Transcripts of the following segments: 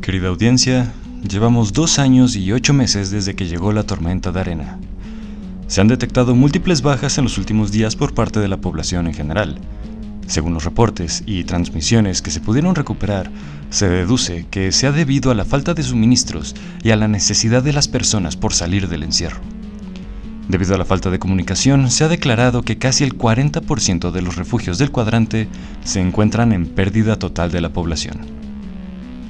Querida audiencia, llevamos dos años y ocho meses desde que llegó la tormenta de arena. Se han detectado múltiples bajas en los últimos días por parte de la población en general. Según los reportes y transmisiones que se pudieron recuperar, se deduce que se ha debido a la falta de suministros y a la necesidad de las personas por salir del encierro. Debido a la falta de comunicación, se ha declarado que casi el 40% de los refugios del cuadrante se encuentran en pérdida total de la población.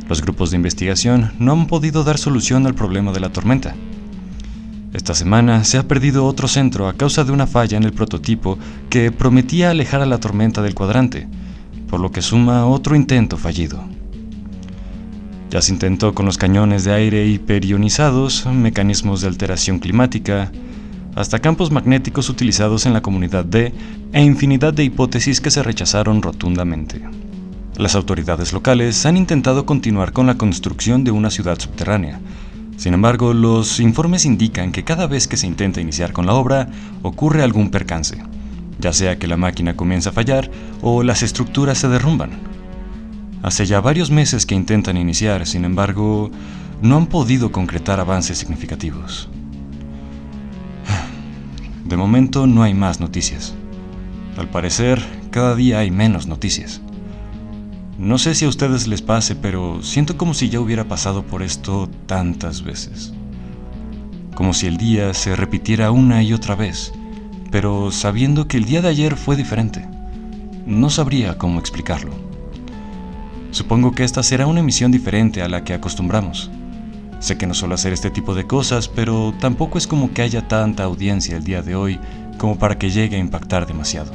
Los grupos de investigación no han podido dar solución al problema de la tormenta. Esta semana se ha perdido otro centro a causa de una falla en el prototipo que prometía alejar a la tormenta del cuadrante, por lo que suma otro intento fallido. Ya se intentó con los cañones de aire hiperionizados, mecanismos de alteración climática, hasta campos magnéticos utilizados en la comunidad D e infinidad de hipótesis que se rechazaron rotundamente. Las autoridades locales han intentado continuar con la construcción de una ciudad subterránea. Sin embargo, los informes indican que cada vez que se intenta iniciar con la obra, ocurre algún percance, ya sea que la máquina comienza a fallar o las estructuras se derrumban. Hace ya varios meses que intentan iniciar, sin embargo, no han podido concretar avances significativos. De momento no hay más noticias. Al parecer, cada día hay menos noticias. No sé si a ustedes les pase, pero siento como si ya hubiera pasado por esto tantas veces. Como si el día se repitiera una y otra vez, pero sabiendo que el día de ayer fue diferente. No sabría cómo explicarlo. Supongo que esta será una emisión diferente a la que acostumbramos. Sé que no suelo hacer este tipo de cosas, pero tampoco es como que haya tanta audiencia el día de hoy como para que llegue a impactar demasiado.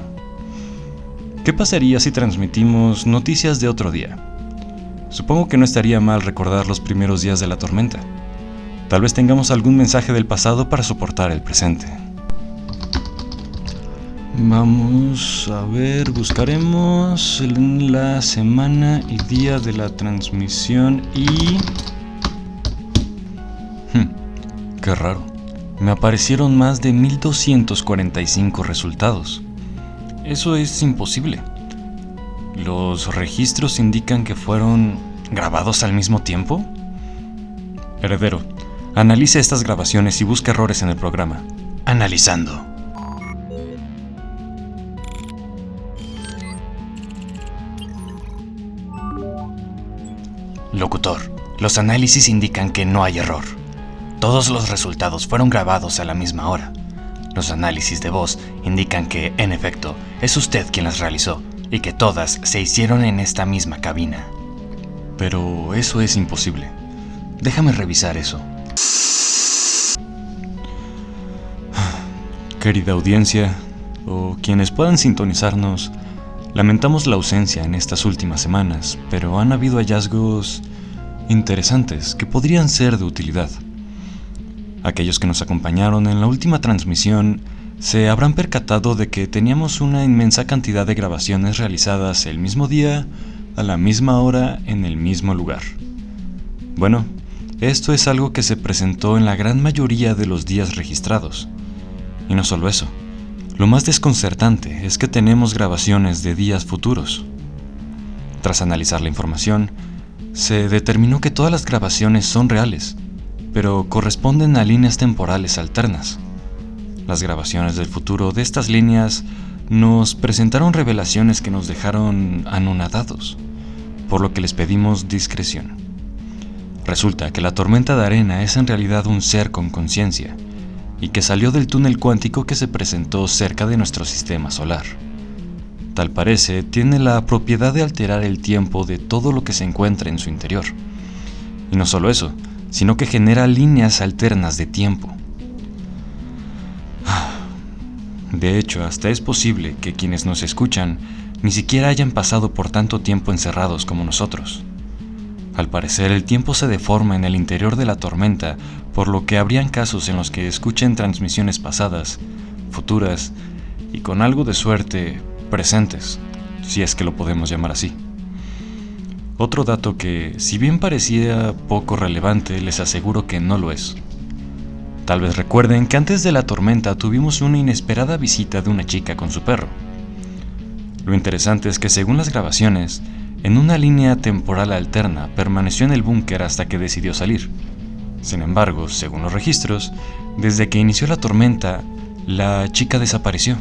¿Qué pasaría si transmitimos noticias de otro día? Supongo que no estaría mal recordar los primeros días de la tormenta. Tal vez tengamos algún mensaje del pasado para soportar el presente. Vamos a ver, buscaremos la semana y día de la transmisión y... qué raro. Me aparecieron más de 1245 resultados. Eso es imposible. ¿Los registros indican que fueron grabados al mismo tiempo? Heredero, analice estas grabaciones y busque errores en el programa. Analizando. Locutor, los análisis indican que no hay error. Todos los resultados fueron grabados a la misma hora. Los análisis de voz indican que, en efecto, es usted quien las realizó y que todas se hicieron en esta misma cabina. Pero eso es imposible. Déjame revisar eso. Querida audiencia, o quienes puedan sintonizarnos, lamentamos la ausencia en estas últimas semanas, pero han habido hallazgos interesantes que podrían ser de utilidad. Aquellos que nos acompañaron en la última transmisión se habrán percatado de que teníamos una inmensa cantidad de grabaciones realizadas el mismo día, a la misma hora, en el mismo lugar. Bueno, esto es algo que se presentó en la gran mayoría de los días registrados. Y no solo eso, lo más desconcertante es que tenemos grabaciones de días futuros. Tras analizar la información, se determinó que todas las grabaciones son reales, pero corresponden a líneas temporales alternas. Las grabaciones del futuro de estas líneas nos presentaron revelaciones que nos dejaron anonadados, por lo que les pedimos discreción. Resulta que la tormenta de arena es en realidad un ser con conciencia, y que salió del túnel cuántico que se presentó cerca de nuestro sistema solar. Tal parece, tiene la propiedad de alterar el tiempo de todo lo que se encuentra en su interior. Y no solo eso, sino que genera líneas alternas de tiempo. De hecho, hasta es posible que quienes nos escuchan ni siquiera hayan pasado por tanto tiempo encerrados como nosotros. Al parecer, el tiempo se deforma en el interior de la tormenta, por lo que habrían casos en los que escuchen transmisiones pasadas, futuras y con algo de suerte, presentes, si es que lo podemos llamar así. Otro dato que, si bien parecía poco relevante, les aseguro que no lo es. Tal vez recuerden que antes de la tormenta tuvimos una inesperada visita de una chica con su perro. Lo interesante es que según las grabaciones, en una línea temporal alterna permaneció en el búnker hasta que decidió salir. Sin embargo, según los registros, desde que inició la tormenta, la chica desapareció.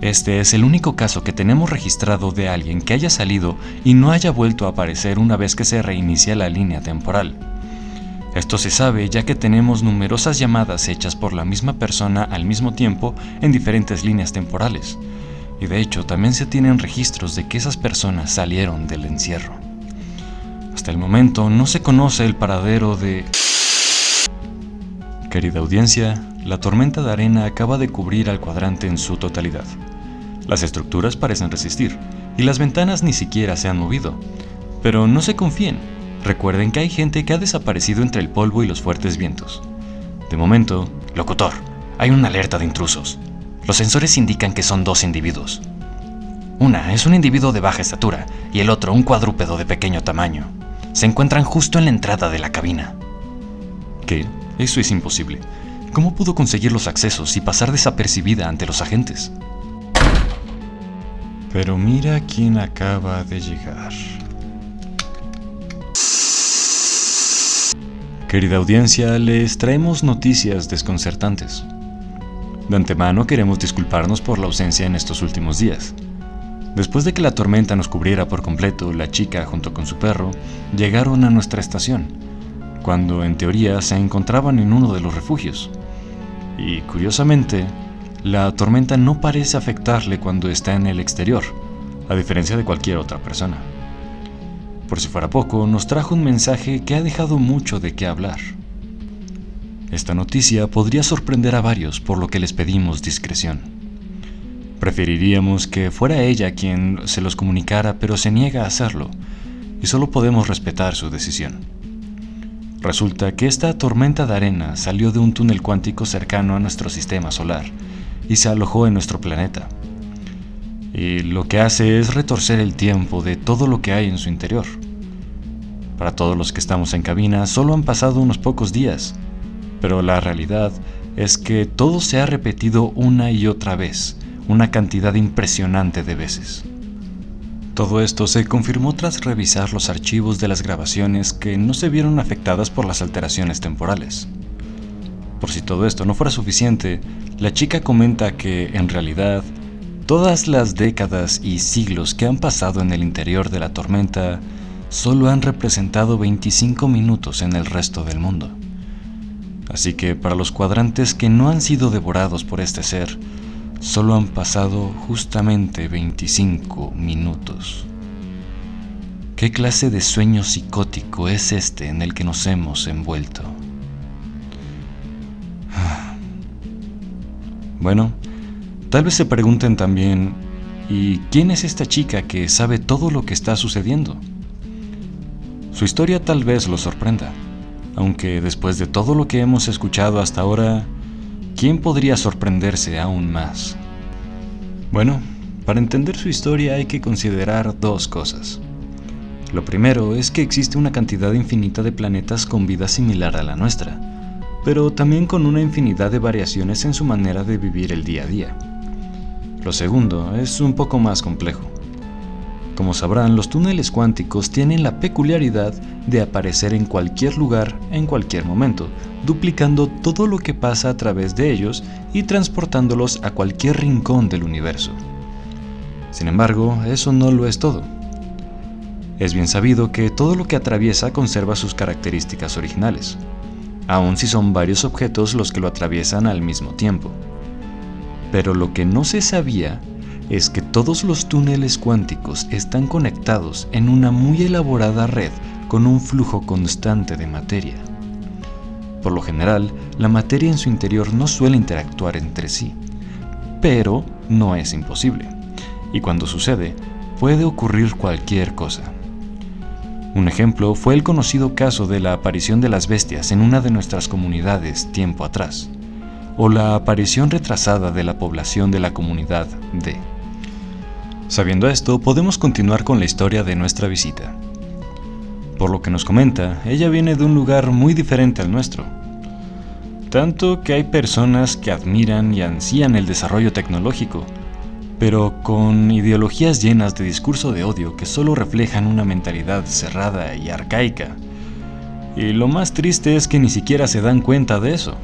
Este es el único caso que tenemos registrado de alguien que haya salido y no haya vuelto a aparecer una vez que se reinicia la línea temporal. Esto se sabe ya que tenemos numerosas llamadas hechas por la misma persona al mismo tiempo en diferentes líneas temporales. Y de hecho también se tienen registros de que esas personas salieron del encierro. Hasta el momento no se conoce el paradero de... Querida audiencia, la tormenta de arena acaba de cubrir al cuadrante en su totalidad. Las estructuras parecen resistir y las ventanas ni siquiera se han movido. Pero no se confíen, recuerden que hay gente que ha desaparecido entre el polvo y los fuertes vientos. De momento, locutor, hay una alerta de intrusos. Los sensores indican que son dos individuos. Una es un individuo de baja estatura y el otro un cuadrúpedo de pequeño tamaño. Se encuentran justo en la entrada de la cabina. ¿Qué? Eso es imposible. ¿Cómo pudo conseguir los accesos y pasar desapercibida ante los agentes? Pero mira quién acaba de llegar. Querida audiencia, les traemos noticias desconcertantes. De antemano queremos disculparnos por la ausencia en estos últimos días. Después de que la tormenta nos cubriera por completo, la chica junto con su perro llegaron a nuestra estación, cuando en teoría se encontraban en uno de los refugios. Y curiosamente, la tormenta no parece afectarle cuando está en el exterior, a diferencia de cualquier otra persona. Por si fuera poco, nos trajo un mensaje que ha dejado mucho de qué hablar. Esta noticia podría sorprender a varios, por lo que les pedimos discreción. Preferiríamos que fuera ella quien se los comunicara, pero se niega a hacerlo, y solo podemos respetar su decisión. Resulta que esta tormenta de arena salió de un túnel cuántico cercano a nuestro sistema solar, y se alojó en nuestro planeta. Y lo que hace es retorcer el tiempo de todo lo que hay en su interior. Para todos los que estamos en cabina, solo han pasado unos pocos días, pero la realidad es que todo se ha repetido una y otra vez, una cantidad impresionante de veces. Todo esto se confirmó tras revisar los archivos de las grabaciones que no se vieron afectadas por las alteraciones temporales. Por si todo esto no fuera suficiente, la chica comenta que, en realidad, todas las décadas y siglos que han pasado en el interior de la tormenta solo han representado 25 minutos en el resto del mundo. Así que para los cuadrantes que no han sido devorados por este ser, solo han pasado justamente 25 minutos. ¿Qué clase de sueño psicótico es este en el que nos hemos envuelto? Bueno, tal vez se pregunten también, ¿y quién es esta chica que sabe todo lo que está sucediendo? Su historia tal vez lo sorprenda, aunque después de todo lo que hemos escuchado hasta ahora, ¿quién podría sorprenderse aún más? Bueno, para entender su historia hay que considerar dos cosas. Lo primero es que existe una cantidad infinita de planetas con vida similar a la nuestra, pero también con una infinidad de variaciones en su manera de vivir el día a día. Lo segundo es un poco más complejo. Como sabrán, los túneles cuánticos tienen la peculiaridad de aparecer en cualquier lugar en cualquier momento, duplicando todo lo que pasa a través de ellos y transportándolos a cualquier rincón del universo. Sin embargo, eso no lo es todo. Es bien sabido que todo lo que atraviesa conserva sus características originales, aun si son varios objetos los que lo atraviesan al mismo tiempo. Pero lo que no se sabía es que todos los túneles cuánticos están conectados en una muy elaborada red con un flujo constante de materia. Por lo general, la materia en su interior no suele interactuar entre sí, pero no es imposible, y cuando sucede, puede ocurrir cualquier cosa. Un ejemplo fue el conocido caso de la aparición de las bestias en una de nuestras comunidades tiempo atrás, o la aparición retrasada de la población de la comunidad D. Sabiendo esto, podemos continuar con la historia de nuestra visita. Por lo que nos comenta, ella viene de un lugar muy diferente al nuestro. Tanto que hay personas que admiran y ansían el desarrollo tecnológico, pero con ideologías llenas de discurso de odio que solo reflejan una mentalidad cerrada y arcaica. Y lo más triste es que ni siquiera se dan cuenta de eso.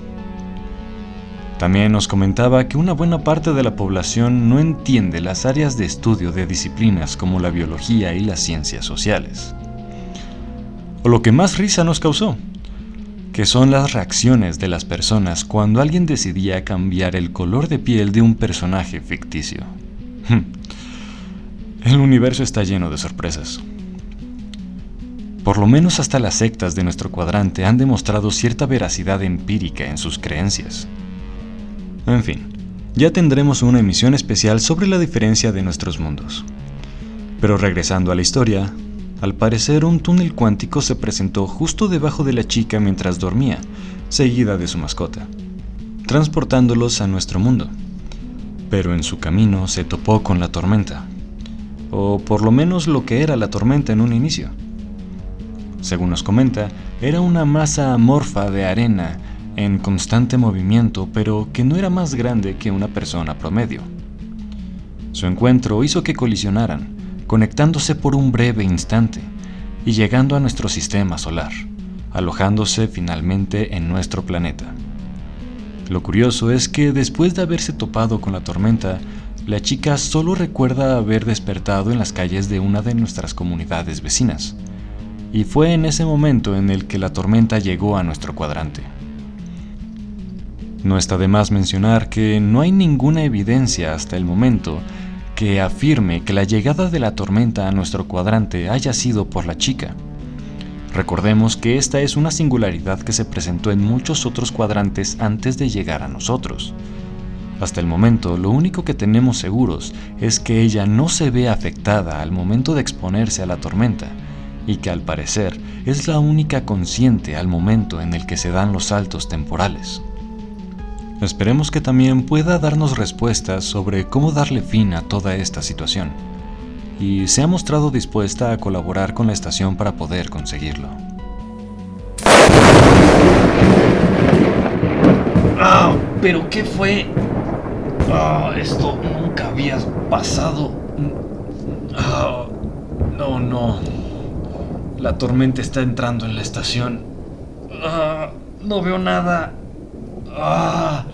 También nos comentaba que una buena parte de la población no entiende las áreas de estudio de disciplinas como la biología y las ciencias sociales. O lo que más risa nos causó, que son las reacciones de las personas cuando alguien decidía cambiar el color de piel de un personaje ficticio. El universo está lleno de sorpresas. Por lo menos hasta las sectas de nuestro cuadrante han demostrado cierta veracidad empírica en sus creencias. En fin, ya tendremos una emisión especial sobre la diferencia de nuestros mundos. Pero regresando a la historia, al parecer un túnel cuántico se presentó justo debajo de la chica mientras dormía, seguida de su mascota, transportándolos a nuestro mundo. Pero en su camino se topó con la tormenta, o por lo menos lo que era la tormenta en un inicio. Según nos comenta, era una masa amorfa de arena en constante movimiento, pero que no era más grande que una persona promedio. Su encuentro hizo que colisionaran, conectándose por un breve instante y llegando a nuestro sistema solar, alojándose finalmente en nuestro planeta. Lo curioso es que después de haberse topado con la tormenta, la chica solo recuerda haber despertado en las calles de una de nuestras comunidades vecinas, y fue en ese momento en el que la tormenta llegó a nuestro cuadrante. No está de más mencionar que no hay ninguna evidencia hasta el momento que afirme que la llegada de la tormenta a nuestro cuadrante haya sido por la chica. Recordemos que esta es una singularidad que se presentó en muchos otros cuadrantes antes de llegar a nosotros. Hasta el momento, lo único que tenemos seguros es que ella no se ve afectada al momento de exponerse a la tormenta, y que al parecer es la única consciente al momento en el que se dan los saltos temporales. Esperemos que también pueda darnos respuestas sobre cómo darle fin a toda esta situación, y se ha mostrado dispuesta a colaborar con la estación para poder conseguirlo. ¡Ah! ¿Pero qué fue? ¡Ah! Esto nunca había pasado. ¡Ah! No, no. La tormenta está entrando en la estación. ¡Ah! No veo nada. ¡Ah!